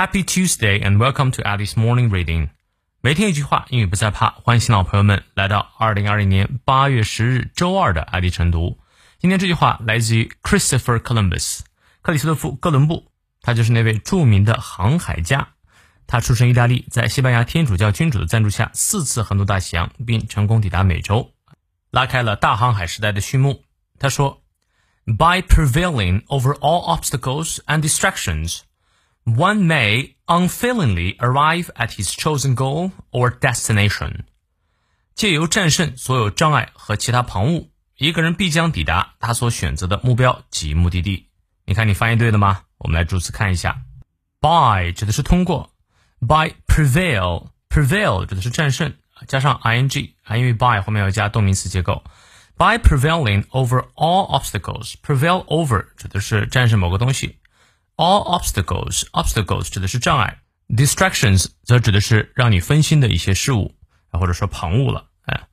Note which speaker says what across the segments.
Speaker 1: Happy Tuesday and welcome to Alice Morning Reading。每天一句话，英语不再怕。欢迎新老朋友们来到二零二零年八月十日周二的爱迪晨读。今天这句话来自于 Christopher Columbus，克里斯托弗·哥伦布，他就是那位著名的航海家。他出生意大利，在西班牙天主教君主的赞助下，四次横渡大西洋，并成功抵达美洲，拉开了大航海时代的序幕。他说：“By prevailing over all obstacles and distractions。” One may unfailingly arrive at his chosen goal or destination。借由战胜所有障碍和其他旁骛，一个人必将抵达他所选择的目标及目的地。你看，你翻译对了吗？我们来逐词看一下。By 指的是通过，by prevail，prevail 指的是战胜，加上 ing 啊，因为 by 后面要加动名词结构。By prevailing over all obstacles，prevail over 指的是战胜某个东西。 All obstacles, obstacles 指的是障碍，distractions 则指的是让你分心的一些事物，或者说旁骛了。哎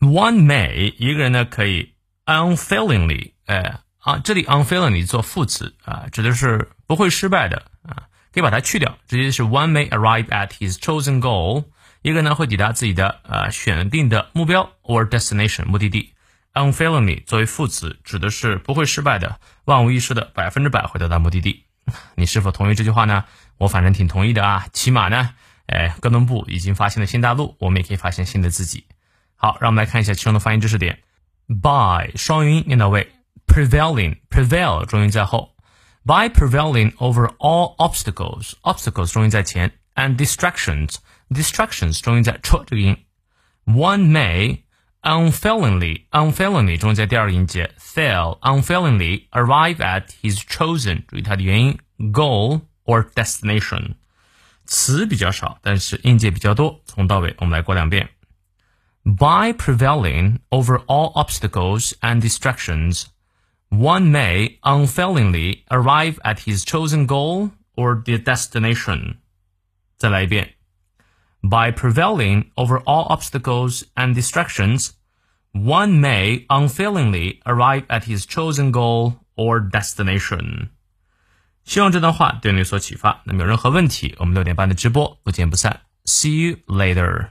Speaker 1: ，One may 一个人呢可以 unfailingly，哎啊，这里 unfailingly 做副词啊，指的是不会失败的啊，可以把它去掉，直接是 One may arrive at his chosen goal，一个人呢会抵达自己的呃选定的目标 or destination 目的地。unfailingly 作为副词，指的是不会失败的、万无一失的、百分之百会到达目的地。你是否同意这句话呢？我反正挺同意的啊。起码呢，哎，哥伦布已经发现了新大陆，我们也可以发现新的自己。好，让我们来看一下其中的发音知识点。by 双元音念到位，prevailing prevail 重音在后，by prevailing over all obstacles obstacles 重音在前，and distractions distractions 重音在 ch 这个音，one may unfailingly unfailingly 中在第二个音节，fail unfailingly arrive at his chosen，注意它的元音 goal or destination。词比较少，但是音节比较多。从到尾我们来过两遍。By prevailing over all obstacles and distractions, one may unfailingly arrive at his chosen goal or the destination. 再来一遍。 by prevailing over all obstacles and distractions, one may unfailingly arrive at his chosen goal or destination. 希望这段话对你有所启发。那么有任何问题，我们六点半的直播不见不散。See you later.